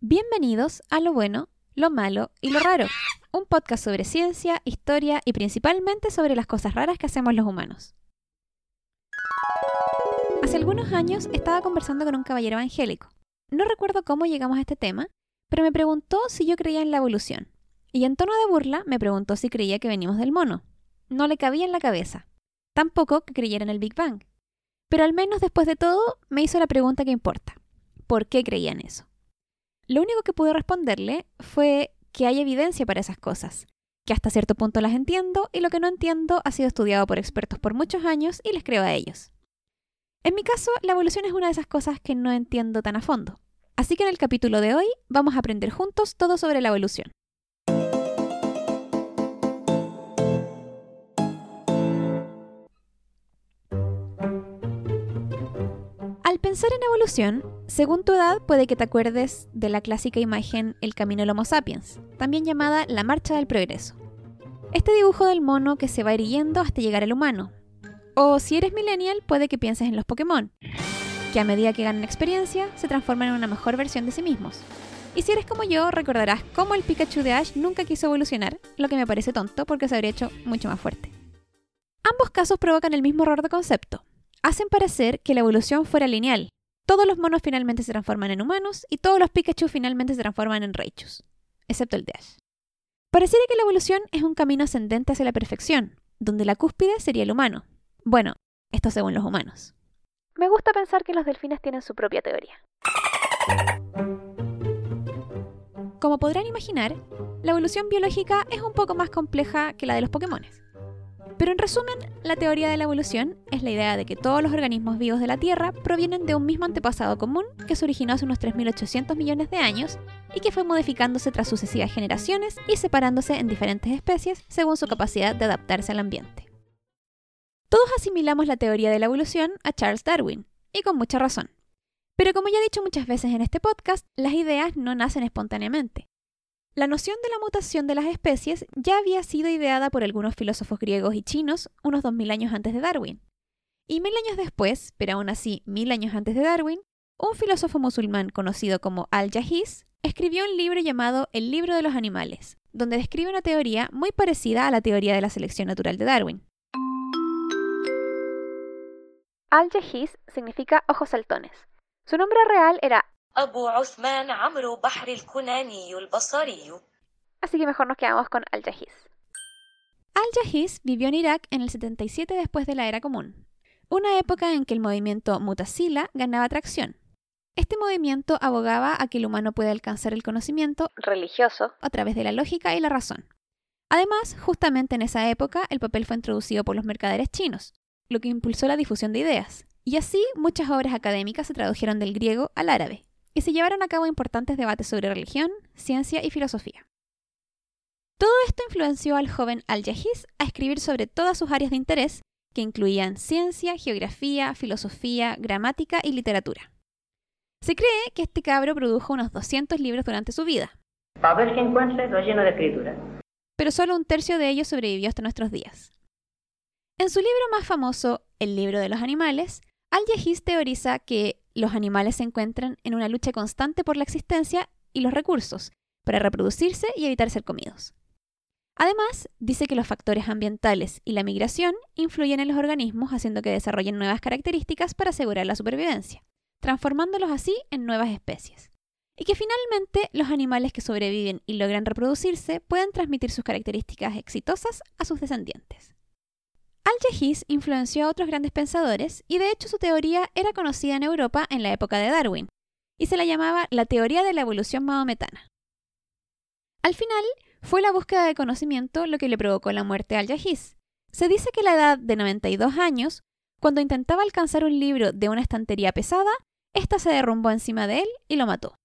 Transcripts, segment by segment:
Bienvenidos a Lo Bueno, Lo Malo y Lo Raro, un podcast sobre ciencia, historia y principalmente sobre las cosas raras que hacemos los humanos. Hace algunos años estaba conversando con un caballero evangélico. No recuerdo cómo llegamos a este tema, pero me preguntó si yo creía en la evolución. Y en tono de burla me preguntó si creía que venimos del mono. No le cabía en la cabeza. Tampoco que creyera en el Big Bang. Pero al menos después de todo me hizo la pregunta que importa. ¿Por qué creía en eso? Lo único que pude responderle fue que hay evidencia para esas cosas, que hasta cierto punto las entiendo y lo que no entiendo ha sido estudiado por expertos por muchos años y les creo a ellos. En mi caso, la evolución es una de esas cosas que no entiendo tan a fondo. Así que en el capítulo de hoy vamos a aprender juntos todo sobre la evolución. Pensar en evolución, según tu edad puede que te acuerdes de la clásica imagen El camino del Homo sapiens, también llamada la marcha del progreso. Este dibujo del mono que se va erigiendo hasta llegar al humano. O si eres millennial, puede que pienses en los Pokémon, que a medida que ganan experiencia se transforman en una mejor versión de sí mismos. Y si eres como yo, recordarás cómo el Pikachu de Ash nunca quiso evolucionar, lo que me parece tonto porque se habría hecho mucho más fuerte. Ambos casos provocan el mismo error de concepto, hacen parecer que la evolución fuera lineal. Todos los monos finalmente se transforman en humanos y todos los Pikachu finalmente se transforman en Raichus, excepto el de Ash. Pareciera que la evolución es un camino ascendente hacia la perfección, donde la cúspide sería el humano. Bueno, esto según los humanos. Me gusta pensar que los delfines tienen su propia teoría. Como podrán imaginar, la evolución biológica es un poco más compleja que la de los Pokémones. Pero en resumen, la teoría de la evolución es la idea de que todos los organismos vivos de la Tierra provienen de un mismo antepasado común que se originó hace unos 3.800 millones de años y que fue modificándose tras sucesivas generaciones y separándose en diferentes especies según su capacidad de adaptarse al ambiente. Todos asimilamos la teoría de la evolución a Charles Darwin, y con mucha razón. Pero como ya he dicho muchas veces en este podcast, las ideas no nacen espontáneamente. La noción de la mutación de las especies ya había sido ideada por algunos filósofos griegos y chinos unos 2000 años antes de Darwin. Y mil años después, pero aún así mil años antes de Darwin, un filósofo musulmán conocido como Al-Jahiz escribió un libro llamado El libro de los animales, donde describe una teoría muy parecida a la teoría de la selección natural de Darwin. Al-Jahiz significa ojos saltones. Su nombre real era Así que mejor nos quedamos con Al-Jahiz. Al-Jahiz vivió en Irak en el 77 después de la Era Común, una época en que el movimiento Mutasila ganaba tracción. Este movimiento abogaba a que el humano puede alcanzar el conocimiento religioso a través de la lógica y la razón. Además, justamente en esa época, el papel fue introducido por los mercaderes chinos, lo que impulsó la difusión de ideas, y así muchas obras académicas se tradujeron del griego al árabe, y se llevaron a cabo importantes debates sobre religión, ciencia y filosofía. Todo esto influenció al joven Al-Jahiz a escribir sobre todas sus áreas de interés, que incluían ciencia, geografía, filosofía, gramática y literatura. Se cree que este cabro produjo unos 200 libros durante su vida. ver que encuentre lleno de escritura. Pero solo un tercio de ellos sobrevivió hasta nuestros días. En su libro más famoso, El libro de los animales, Al-Jahiz teoriza que los animales se encuentran en una lucha constante por la existencia y los recursos, para reproducirse y evitar ser comidos. Además, dice que los factores ambientales y la migración influyen en los organismos haciendo que desarrollen nuevas características para asegurar la supervivencia, transformándolos así en nuevas especies. Y que finalmente los animales que sobreviven y logran reproducirse pueden transmitir sus características exitosas a sus descendientes. Al-Jahiz influenció a otros grandes pensadores y de hecho su teoría era conocida en Europa en la época de Darwin, y se la llamaba la teoría de la evolución mahometana. Al final, fue la búsqueda de conocimiento lo que le provocó la muerte a Al-Jahiz. Se dice que a la edad de 92 años, cuando intentaba alcanzar un libro de una estantería pesada, ésta se derrumbó encima de él y lo mató.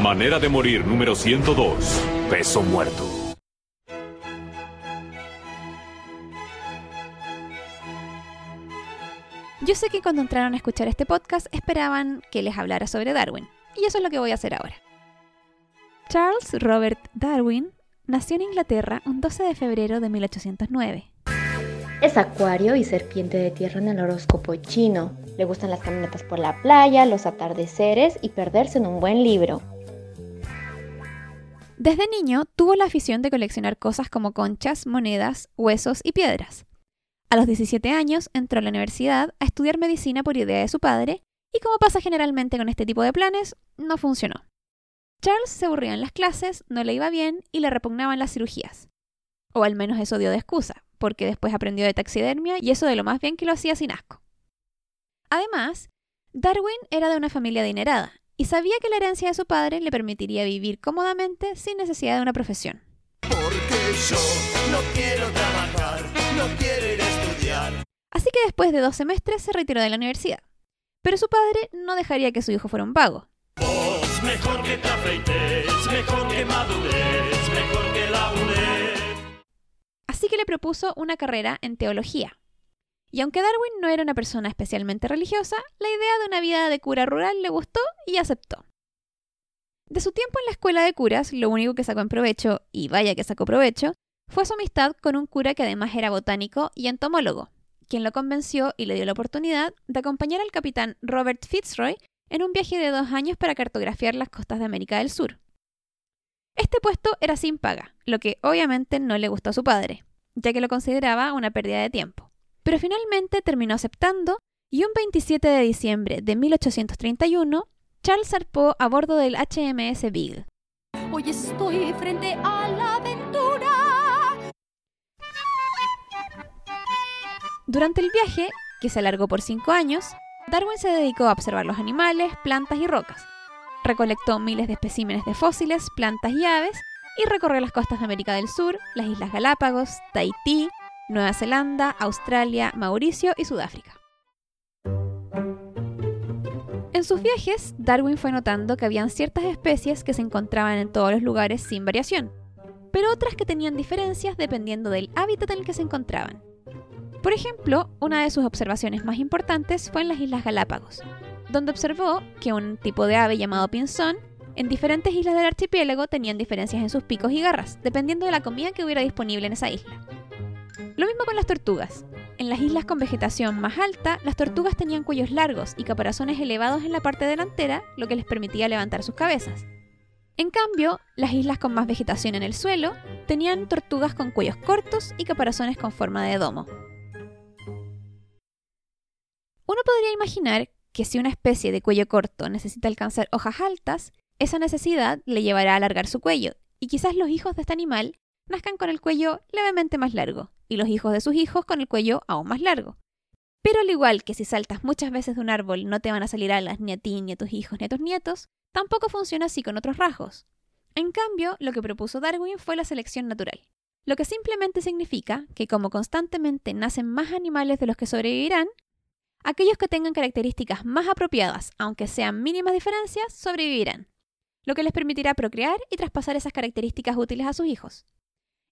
Manera de morir número 102. Peso muerto. Yo sé que cuando entraron a escuchar este podcast esperaban que les hablara sobre Darwin, y eso es lo que voy a hacer ahora. Charles Robert Darwin nació en Inglaterra un 12 de febrero de 1809. Es acuario y serpiente de tierra en el horóscopo chino. Le gustan las caminatas por la playa, los atardeceres y perderse en un buen libro. Desde niño tuvo la afición de coleccionar cosas como conchas, monedas, huesos y piedras. A los 17 años entró a la universidad a estudiar medicina por idea de su padre y como pasa generalmente con este tipo de planes, no funcionó. Charles se aburría en las clases, no le iba bien y le repugnaban las cirugías. O al menos eso dio de excusa, porque después aprendió de taxidermia y eso de lo más bien que lo hacía sin asco. Además, Darwin era de una familia adinerada y sabía que la herencia de su padre le permitiría vivir cómodamente sin necesidad de una profesión. Porque yo no quiero trabajar, no estudiar. Así que después de dos semestres se retiró de la universidad. Pero su padre no dejaría que su hijo fuera un vago. Vos, mejor que te afeites, mejor que madures, mejor que labures. Así que le propuso una carrera en teología. Y aunque Darwin no era una persona especialmente religiosa, la idea de una vida de cura rural le gustó y aceptó. De su tiempo en la escuela de curas, lo único que sacó en provecho, y vaya que sacó provecho, fue su amistad con un cura que además era botánico y entomólogo, quien lo convenció y le dio la oportunidad de acompañar al capitán Robert Fitzroy en un viaje de dos años para cartografiar las costas de América del Sur. Este puesto era sin paga, lo que obviamente no le gustó a su padre, ya que lo consideraba una pérdida de tiempo. Pero finalmente terminó aceptando y un 27 de diciembre de 1831, Charles zarpó a bordo del HMS Beagle. Hoy estoy frente a la Durante el viaje, que se alargó por cinco años, Darwin se dedicó a observar los animales, plantas y rocas. Recolectó miles de especímenes de fósiles, plantas y aves y recorrió las costas de América del Sur, las Islas Galápagos, Tahití, Nueva Zelanda, Australia, Mauricio y Sudáfrica. En sus viajes, Darwin fue notando que habían ciertas especies que se encontraban en todos los lugares sin variación, pero otras que tenían diferencias dependiendo del hábitat en el que se encontraban. Por ejemplo, una de sus observaciones más importantes fue en las Islas Galápagos, donde observó que un tipo de ave llamado pinzón en diferentes islas del archipiélago tenían diferencias en sus picos y garras, dependiendo de la comida que hubiera disponible en esa isla. Lo mismo con las tortugas. En las islas con vegetación más alta, las tortugas tenían cuellos largos y caparazones elevados en la parte delantera, lo que les permitía levantar sus cabezas. En cambio, las islas con más vegetación en el suelo tenían tortugas con cuellos cortos y caparazones con forma de domo. Uno podría imaginar que si una especie de cuello corto necesita alcanzar hojas altas, esa necesidad le llevará a alargar su cuello, y quizás los hijos de este animal nazcan con el cuello levemente más largo, y los hijos de sus hijos con el cuello aún más largo. Pero al igual que si saltas muchas veces de un árbol no te van a salir alas ni a ti, ni a tus hijos, ni a tus nietos, tampoco funciona así con otros rasgos. En cambio, lo que propuso Darwin fue la selección natural, lo que simplemente significa que como constantemente nacen más animales de los que sobrevivirán, aquellos que tengan características más apropiadas, aunque sean mínimas diferencias, sobrevivirán, lo que les permitirá procrear y traspasar esas características útiles a sus hijos.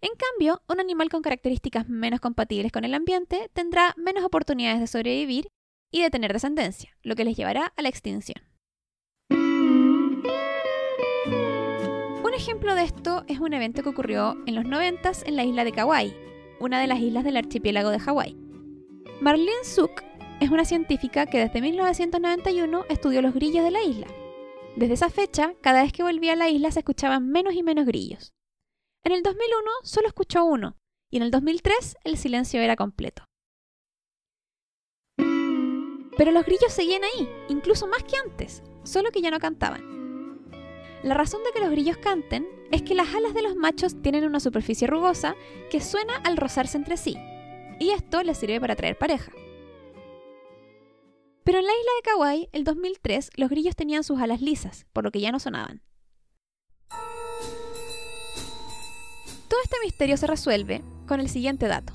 En cambio, un animal con características menos compatibles con el ambiente tendrá menos oportunidades de sobrevivir y de tener descendencia, lo que les llevará a la extinción. Un ejemplo de esto es un evento que ocurrió en los 90 en la isla de Kauai, una de las islas del archipiélago de Hawái. Marlene Suk es una científica que desde 1991 estudió los grillos de la isla. Desde esa fecha, cada vez que volvía a la isla se escuchaban menos y menos grillos. En el 2001 solo escuchó uno, y en el 2003 el silencio era completo. Pero los grillos seguían ahí, incluso más que antes, solo que ya no cantaban. La razón de que los grillos canten es que las alas de los machos tienen una superficie rugosa que suena al rozarse entre sí, y esto les sirve para atraer pareja. Pero en la isla de Kauai, el 2003, los grillos tenían sus alas lisas, por lo que ya no sonaban. Todo este misterio se resuelve con el siguiente dato.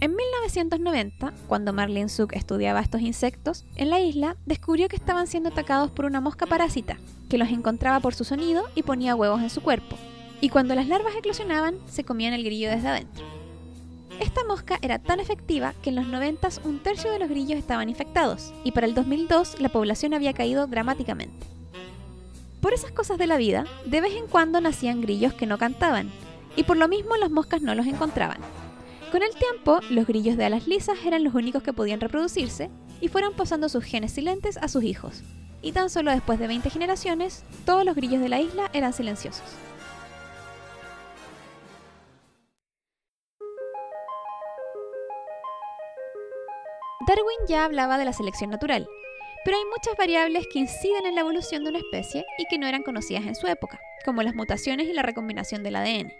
En 1990, cuando Marlene Suk estudiaba estos insectos, en la isla descubrió que estaban siendo atacados por una mosca parásita, que los encontraba por su sonido y ponía huevos en su cuerpo. Y cuando las larvas eclosionaban, se comían el grillo desde adentro. Esta mosca era tan efectiva que en los 90 un tercio de los grillos estaban infectados, y para el 2002 la población había caído dramáticamente. Por esas cosas de la vida, de vez en cuando nacían grillos que no cantaban, y por lo mismo las moscas no los encontraban. Con el tiempo, los grillos de alas lisas eran los únicos que podían reproducirse y fueron pasando sus genes silentes a sus hijos. Y tan solo después de 20 generaciones, todos los grillos de la isla eran silenciosos. Darwin ya hablaba de la selección natural, pero hay muchas variables que inciden en la evolución de una especie y que no eran conocidas en su época, como las mutaciones y la recombinación del ADN.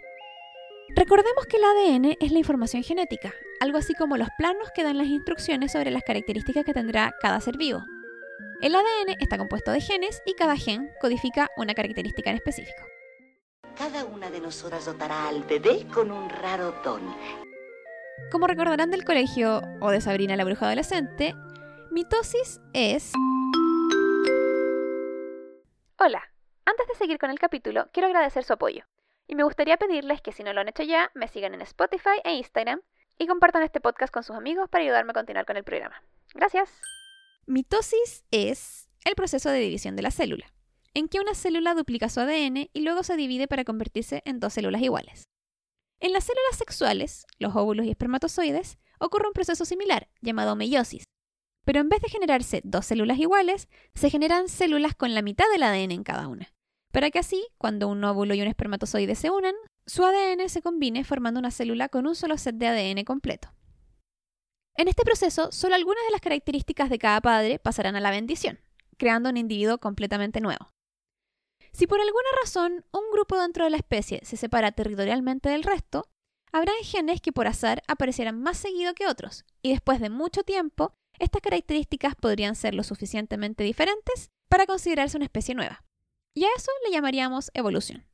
Recordemos que el ADN es la información genética, algo así como los planos que dan las instrucciones sobre las características que tendrá cada ser vivo. El ADN está compuesto de genes y cada gen codifica una característica en específico. Cada una de nosotras dotará al bebé con un raro don. Como recordarán del colegio o de Sabrina la bruja adolescente, mitosis es... Hola, antes de seguir con el capítulo, quiero agradecer su apoyo. Y me gustaría pedirles que si no lo han hecho ya, me sigan en Spotify e Instagram y compartan este podcast con sus amigos para ayudarme a continuar con el programa. Gracias. Mitosis es el proceso de división de la célula, en que una célula duplica su ADN y luego se divide para convertirse en dos células iguales. En las células sexuales, los óvulos y espermatozoides, ocurre un proceso similar, llamado meiosis. Pero en vez de generarse dos células iguales, se generan células con la mitad del ADN en cada una para que así, cuando un óvulo y un espermatozoide se unan, su ADN se combine formando una célula con un solo set de ADN completo. En este proceso, solo algunas de las características de cada padre pasarán a la bendición, creando un individuo completamente nuevo. Si por alguna razón un grupo dentro de la especie se separa territorialmente del resto, habrá genes que por azar aparecerán más seguido que otros, y después de mucho tiempo, estas características podrían ser lo suficientemente diferentes para considerarse una especie nueva. Y a eso le llamaríamos evolución.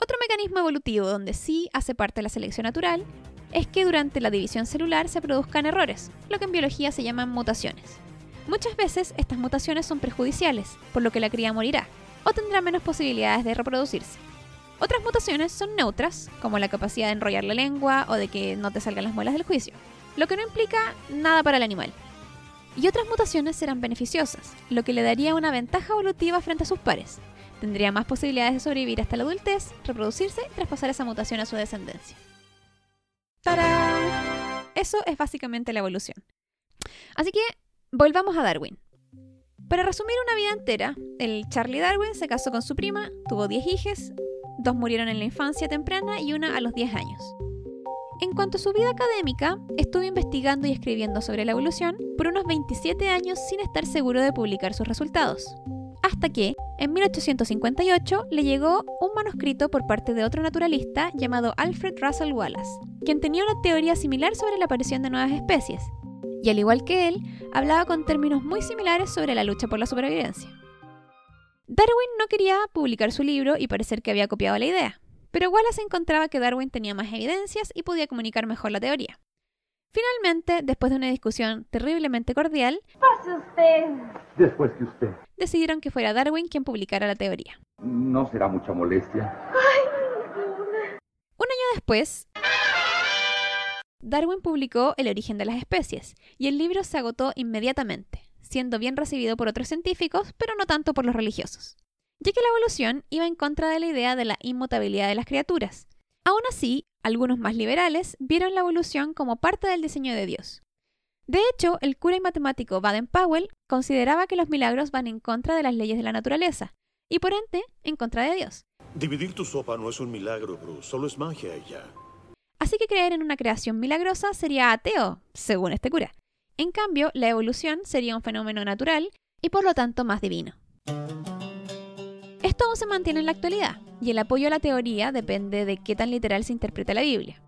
Otro mecanismo evolutivo donde sí hace parte de la selección natural es que durante la división celular se produzcan errores, lo que en biología se llaman mutaciones. Muchas veces estas mutaciones son perjudiciales, por lo que la cría morirá o tendrá menos posibilidades de reproducirse. Otras mutaciones son neutras, como la capacidad de enrollar la lengua o de que no te salgan las muelas del juicio, lo que no implica nada para el animal y otras mutaciones serán beneficiosas, lo que le daría una ventaja evolutiva frente a sus pares. Tendría más posibilidades de sobrevivir hasta la adultez, reproducirse y traspasar esa mutación a su descendencia. ¡Tarán! Eso es básicamente la evolución. Así que volvamos a Darwin. Para resumir una vida entera, el Charlie Darwin se casó con su prima, tuvo 10 hijos, dos murieron en la infancia temprana y una a los 10 años. En cuanto a su vida académica, estuvo investigando y escribiendo sobre la evolución por unos 27 años sin estar seguro de publicar sus resultados. Hasta que, en 1858, le llegó un manuscrito por parte de otro naturalista llamado Alfred Russel Wallace, quien tenía una teoría similar sobre la aparición de nuevas especies, y al igual que él, hablaba con términos muy similares sobre la lucha por la supervivencia. Darwin no quería publicar su libro y parecer que había copiado la idea, pero Wallace encontraba que Darwin tenía más evidencias y podía comunicar mejor la teoría. Finalmente, después de una discusión terriblemente cordial, Después que usted. decidieron que fuera Darwin quien publicara la teoría. No será mucha molestia. Un año después, Darwin publicó El origen de las especies, y el libro se agotó inmediatamente, siendo bien recibido por otros científicos, pero no tanto por los religiosos ya que la evolución iba en contra de la idea de la inmutabilidad de las criaturas. Aún así, algunos más liberales vieron la evolución como parte del diseño de Dios. De hecho, el cura y matemático Baden-Powell consideraba que los milagros van en contra de las leyes de la naturaleza, y por ende, en contra de Dios. Dividir tu sopa no es un milagro, Bruce, solo es magia y ya. Así que creer en una creación milagrosa sería ateo, según este cura. En cambio, la evolución sería un fenómeno natural y por lo tanto más divino. Esto aún se mantiene en la actualidad, y el apoyo a la teoría depende de qué tan literal se interpreta la Biblia.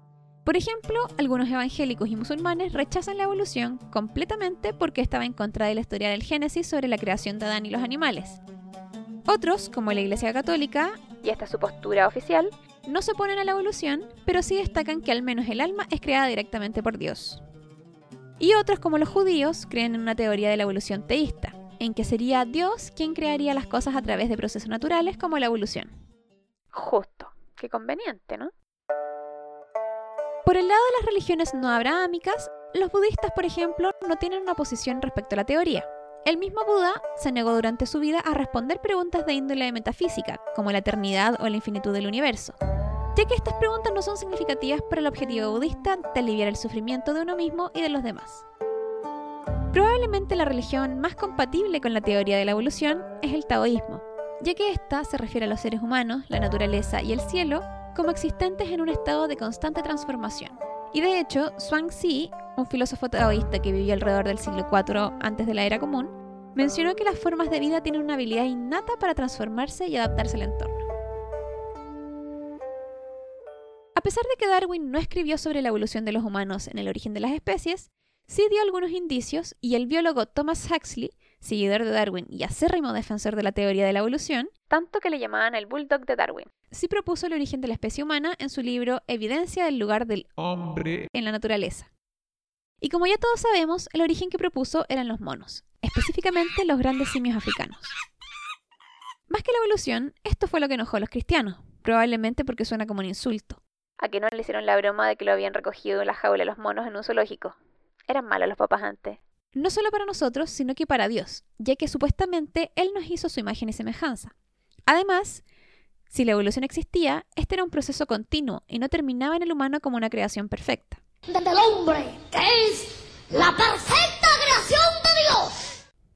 Por ejemplo, algunos evangélicos y musulmanes rechazan la evolución completamente porque estaba en contra de la historia del Génesis sobre la creación de Adán y los animales. Otros, como la Iglesia Católica, y esta es su postura oficial, no se oponen a la evolución, pero sí destacan que al menos el alma es creada directamente por Dios. Y otros, como los judíos, creen en una teoría de la evolución teísta, en que sería Dios quien crearía las cosas a través de procesos naturales como la evolución. Justo, qué conveniente, ¿no? Por el lado de las religiones no abrahámicas, los budistas, por ejemplo, no tienen una posición respecto a la teoría. El mismo Buda se negó durante su vida a responder preguntas de índole metafísica, como la eternidad o la infinitud del universo, ya que estas preguntas no son significativas para el objetivo budista de aliviar el sufrimiento de uno mismo y de los demás. Probablemente la religión más compatible con la teoría de la evolución es el taoísmo, ya que ésta se refiere a los seres humanos, la naturaleza y el cielo como existentes en un estado de constante transformación, Y de hecho, Zhuangzi, un filósofo taoísta que vivió alrededor del siglo IV antes de la era común, mencionó que las formas de vida tienen una habilidad innata para transformarse y adaptarse al entorno. A pesar de que Darwin no escribió sobre la evolución de los humanos en el origen de las especies, sí dio algunos indicios y el biólogo Thomas Huxley, seguidor de Darwin y acérrimo defensor de la teoría de la evolución, tanto que le llamaban el bulldog de Darwin, sí propuso el origen de la especie humana en su libro Evidencia del lugar del hombre en la naturaleza. Y como ya todos sabemos, el origen que propuso eran los monos, específicamente los grandes simios africanos. Más que la evolución, esto fue lo que enojó a los cristianos, probablemente porque suena como un insulto. A que no le hicieron la broma de que lo habían recogido en la jaula los monos en un zoológico. Eran malos los papás antes. No solo para nosotros, sino que para Dios, ya que supuestamente Él nos hizo su imagen y semejanza. Además, si la evolución existía, este era un proceso continuo y no terminaba en el humano como una creación perfecta. Del hombre, que es la perfecta creación de Dios.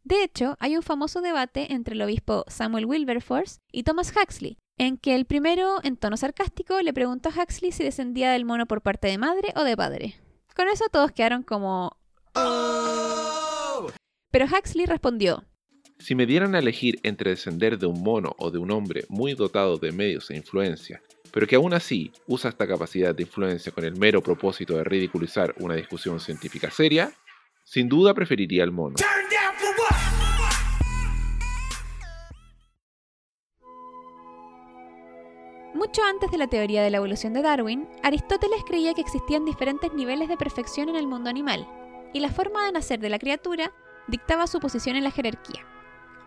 De hecho, hay un famoso debate entre el obispo Samuel Wilberforce y Thomas Huxley, en que el primero, en tono sarcástico, le preguntó a Huxley si descendía del mono por parte de madre o de padre. Con eso todos quedaron como... Pero Huxley respondió, Si me dieran a elegir entre descender de un mono o de un hombre muy dotado de medios e influencia, pero que aún así usa esta capacidad de influencia con el mero propósito de ridiculizar una discusión científica seria, sin duda preferiría el mono. Mucho antes de la teoría de la evolución de Darwin, Aristóteles creía que existían diferentes niveles de perfección en el mundo animal, y la forma de nacer de la criatura dictaba su posición en la jerarquía.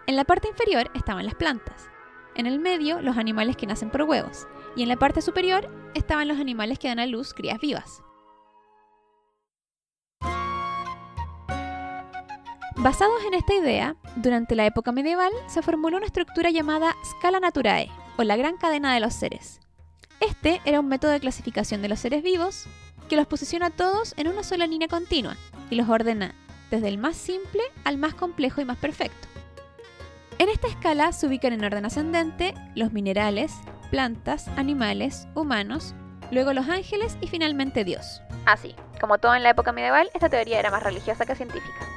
En la parte inferior estaban las plantas, en el medio los animales que nacen por huevos, y en la parte superior estaban los animales que dan a luz crías vivas. Basados en esta idea, durante la época medieval se formuló una estructura llamada Scala Naturae, o la gran cadena de los seres. Este era un método de clasificación de los seres vivos que los posiciona todos en una sola línea continua y los ordena desde el más simple al más complejo y más perfecto. En esta escala se ubican en orden ascendente los minerales, plantas, animales, humanos, luego los ángeles y finalmente Dios. Así, como todo en la época medieval, esta teoría era más religiosa que científica.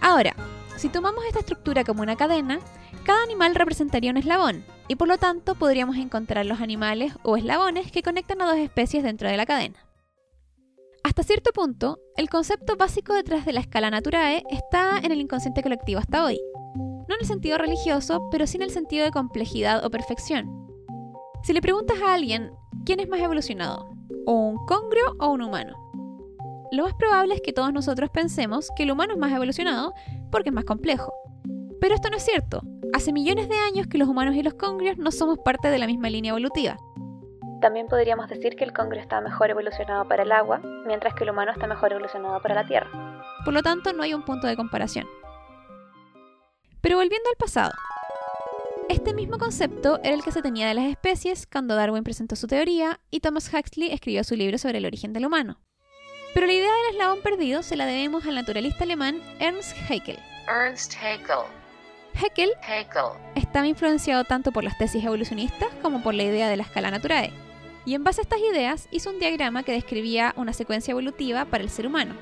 Ahora, si tomamos esta estructura como una cadena, cada animal representaría un eslabón, y por lo tanto podríamos encontrar los animales o eslabones que conectan a dos especies dentro de la cadena. Hasta cierto punto, el concepto básico detrás de la escala naturae está en el inconsciente colectivo hasta hoy. No en el sentido religioso, pero sí en el sentido de complejidad o perfección. Si le preguntas a alguien quién es más evolucionado, o un congrio o un humano, lo más probable es que todos nosotros pensemos que el humano es más evolucionado porque es más complejo. Pero esto no es cierto. Hace millones de años que los humanos y los congrios no somos parte de la misma línea evolutiva. También podríamos decir que el congrio está mejor evolucionado para el agua, mientras que el humano está mejor evolucionado para la tierra. Por lo tanto, no hay un punto de comparación. Pero volviendo al pasado. Este mismo concepto era el que se tenía de las especies cuando Darwin presentó su teoría y Thomas Huxley escribió su libro sobre el origen del humano. Pero la idea del eslabón perdido se la debemos al naturalista alemán Ernst Haeckel. Ernst Haeckel. Haeckel Haeckel. estaba influenciado tanto por las tesis evolucionistas como por la idea de la escala naturae, y en base a estas ideas hizo un diagrama que describía una secuencia evolutiva para el ser humano.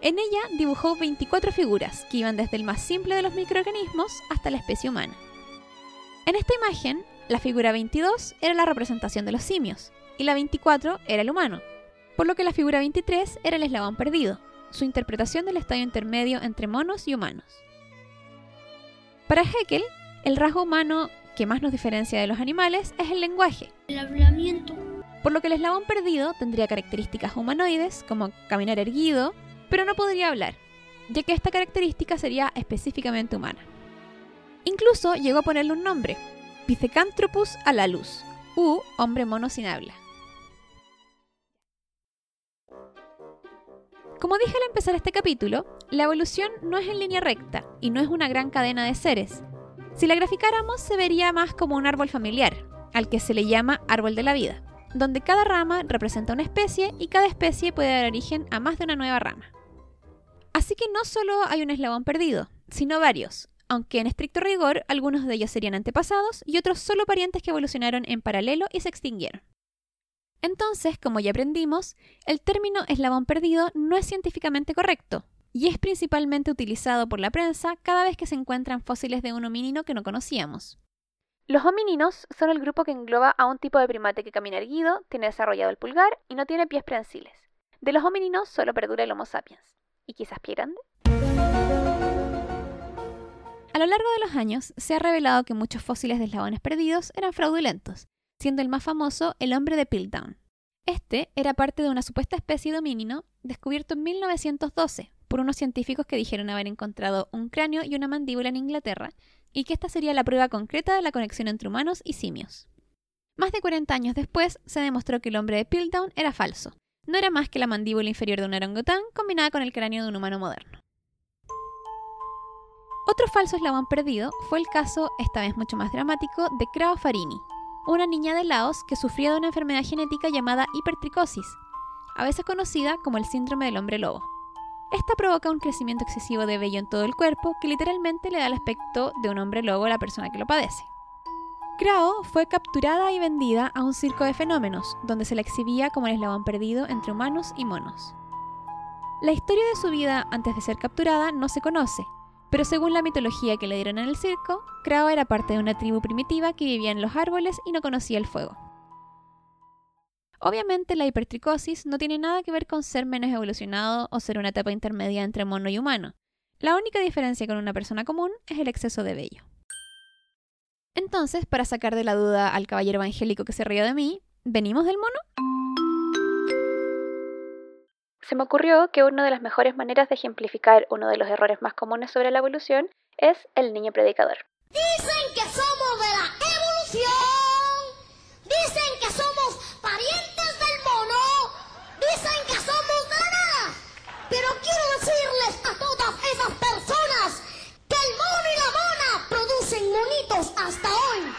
En ella dibujó 24 figuras que iban desde el más simple de los microorganismos hasta la especie humana. En esta imagen, la figura 22 era la representación de los simios y la 24 era el humano, por lo que la figura 23 era el eslabón perdido, su interpretación del estadio intermedio entre monos y humanos. Para Haeckel, el rasgo humano que más nos diferencia de los animales es el lenguaje. Por lo que el eslabón perdido tendría características humanoides, como caminar erguido, pero no podría hablar, ya que esta característica sería específicamente humana. Incluso llegó a ponerle un nombre, Pithecanthropus alalus, u hombre mono sin habla. Como dije al empezar este capítulo, la evolución no es en línea recta y no es una gran cadena de seres. Si la graficáramos se vería más como un árbol familiar, al que se le llama árbol de la vida, donde cada rama representa una especie y cada especie puede dar origen a más de una nueva rama. Así que no solo hay un eslabón perdido, sino varios, aunque en estricto rigor algunos de ellos serían antepasados y otros solo parientes que evolucionaron en paralelo y se extinguieron. Entonces, como ya aprendimos, el término eslabón perdido no es científicamente correcto y es principalmente utilizado por la prensa cada vez que se encuentran fósiles de un homínino que no conocíamos. Los homíninos son el grupo que engloba a un tipo de primate que camina erguido, tiene desarrollado el pulgar y no tiene pies prensiles. De los homíninos solo perdura el Homo sapiens. ¿Y quizás pie grande? A lo largo de los años se ha revelado que muchos fósiles de eslabones perdidos eran fraudulentos, siendo el más famoso el hombre de Piltdown. Este era parte de una supuesta especie de homínino descubierto en 1912 por unos científicos que dijeron haber encontrado un cráneo y una mandíbula en Inglaterra y que esta sería la prueba concreta de la conexión entre humanos y simios. Más de 40 años después se demostró que el hombre de Piltdown era falso. No era más que la mandíbula inferior de un orangután combinada con el cráneo de un humano moderno. Otro falso eslabón perdido fue el caso, esta vez mucho más dramático, de Krao Farini, una niña de Laos que sufría de una enfermedad genética llamada hipertricosis, a veces conocida como el síndrome del hombre lobo. Esta provoca un crecimiento excesivo de vello en todo el cuerpo que literalmente le da el aspecto de un hombre lobo a la persona que lo padece. Krao fue capturada y vendida a un circo de fenómenos, donde se la exhibía como el eslabón perdido entre humanos y monos. La historia de su vida antes de ser capturada no se conoce, pero según la mitología que le dieron en el circo, Krao era parte de una tribu primitiva que vivía en los árboles y no conocía el fuego. Obviamente la hipertricosis no tiene nada que ver con ser menos evolucionado o ser una etapa intermedia entre mono y humano. La única diferencia con una persona común es el exceso de vello. Entonces, para sacar de la duda al caballero evangélico que se rió de mí, ¿venimos del mono? se me ocurrió que una de las mejores maneras de ejemplificar uno de los errores más comunes sobre la evolución es el niño predicador. Dicen que somos de la evolución. Dicen que somos parientes del mono. Dicen que somos de nada. Pero quiero decirles a todas esas personas que el mono y la mona producen monitos hasta hoy.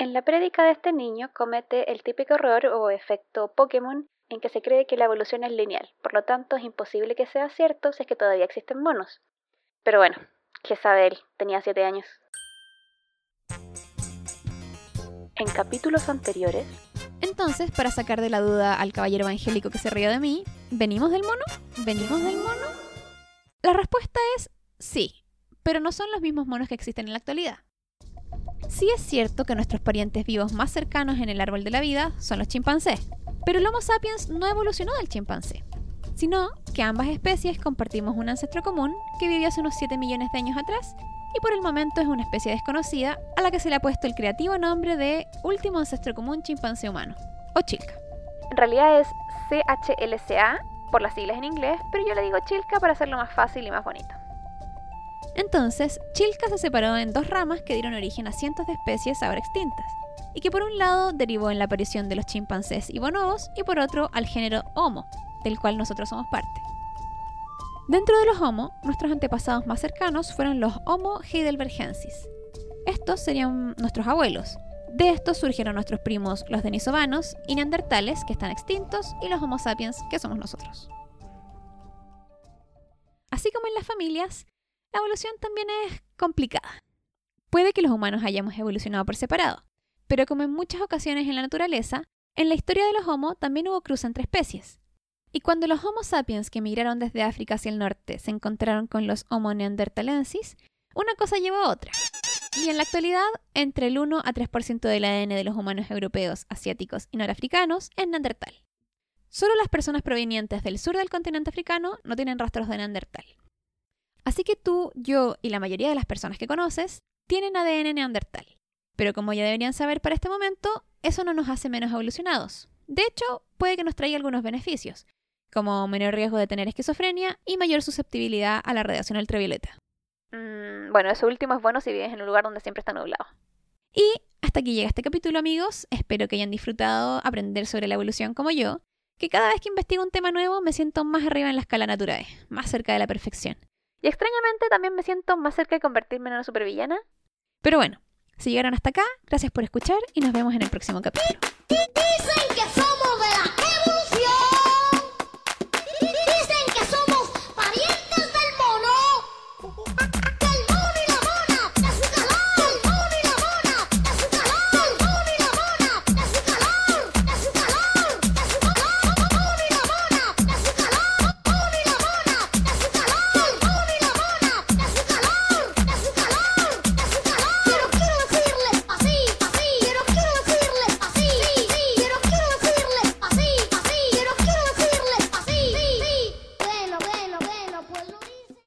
En la prédica de este niño comete el típico error o efecto Pokémon en que se cree que la evolución es lineal, por lo tanto es imposible que sea cierto si es que todavía existen monos. Pero bueno, ¿qué sabe él? Tenía 7 años. En capítulos anteriores. Entonces, para sacar de la duda al caballero evangélico que se rió de mí, ¿venimos del mono? ¿Venimos del mono? La respuesta es sí, pero no son los mismos monos que existen en la actualidad. Sí es cierto que nuestros parientes vivos más cercanos en el árbol de la vida son los chimpancés, pero el Homo sapiens no evolucionó del chimpancé, sino que ambas especies compartimos un ancestro común que vivió hace unos 7 millones de años atrás y por el momento es una especie desconocida a la que se le ha puesto el creativo nombre de último ancestro común chimpancé humano, o Chilca. En realidad es CHLCA por las siglas en inglés, pero yo le digo Chilca para hacerlo más fácil y más bonito. Entonces, Chilca se separó en dos ramas que dieron origen a cientos de especies ahora extintas y que por un lado derivó en la aparición de los chimpancés y bonobos y por otro al género Homo, del cual nosotros somos parte. Dentro de los Homo, nuestros antepasados más cercanos fueron los Homo heidelbergensis. Estos serían nuestros abuelos. De estos surgieron nuestros primos los denisovanos y neandertales, que están extintos, y los Homo sapiens, que somos nosotros. Así como en las familias, la evolución también es complicada. Puede que los humanos hayamos evolucionado por separado, pero como en muchas ocasiones en la naturaleza, en la historia de los Homo también hubo cruce entre especies. Y cuando los Homo sapiens que emigraron desde África hacia el norte se encontraron con los Homo neanderthalensis, una cosa llevó a otra. Y en la actualidad, entre el 1 a 3% del ADN de los humanos europeos, asiáticos y norafricanos es neandertal. Solo las personas provenientes del sur del continente africano no tienen rastros de neandertal. Así que tú, yo y la mayoría de las personas que conoces tienen ADN neandertal. Pero como ya deberían saber para este momento, eso no nos hace menos evolucionados. De hecho, puede que nos traiga algunos beneficios, como menor riesgo de tener esquizofrenia y mayor susceptibilidad a la radiación ultravioleta. Mm, bueno, eso último es bueno si vives en un lugar donde siempre está nublado. Y hasta aquí llega este capítulo, amigos. Espero que hayan disfrutado aprender sobre la evolución como yo, que cada vez que investigo un tema nuevo me siento más arriba en la escala natural, más cerca de la perfección. Y extrañamente también me siento más cerca de convertirme en una supervillana. Pero bueno, si llegaron hasta acá, gracias por escuchar y nos vemos en el próximo capítulo. Dicen que somos